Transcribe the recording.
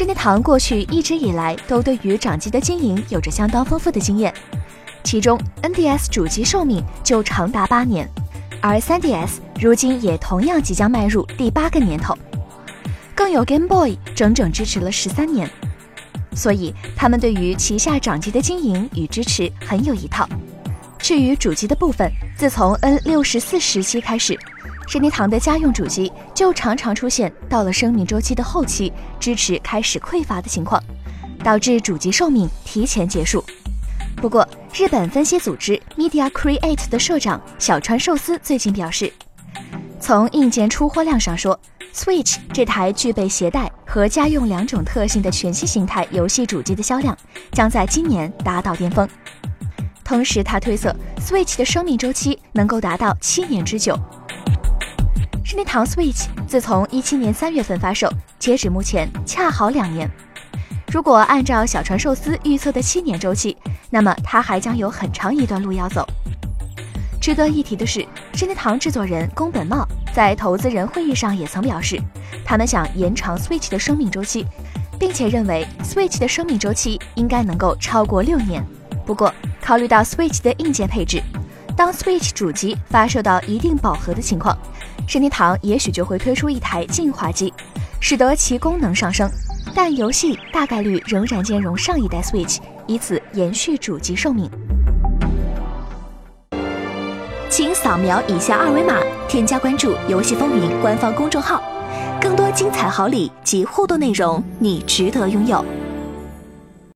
任天堂过去一直以来都对于掌机的经营有着相当丰富的经验，其中 NDS 主机寿命就长达八年，而 3DS 如今也同样即将迈入第八个年头，更有 Game Boy 整整支持了十三年，所以他们对于旗下掌机的经营与支持很有一套。至于主机的部分，自从 N 六十四时期开始。任天堂的家用主机就常常出现到了生命周期的后期，支持开始匮乏的情况，导致主机寿命提前结束。不过，日本分析组织 Media Create 的社长小川寿司最近表示，从硬件出货量上说，Switch 这台具备携带和家用两种特性的全新形态游戏主机的销量将在今年达到巅峰。同时，他推测 Switch 的生命周期能够达到七年之久。任天堂 Switch 自从一七年三月份发售，截止目前恰好两年。如果按照小船寿司预测的七年周期，那么它还将有很长一段路要走。值得一提的是，任天堂制作人宫本茂在投资人会议上也曾表示，他们想延长 Switch 的生命周期，并且认为 Switch 的生命周期应该能够超过六年。不过，考虑到 Switch 的硬件配置，当 Switch 主机发售到一定饱和的情况，任天堂也许就会推出一台进化机，使得其功能上升，但游戏大概率仍然兼容上一代 Switch，以此延续主机寿命。请扫描以下二维码，添加关注“游戏风云”官方公众号，更多精彩好礼及互动内容，你值得拥有。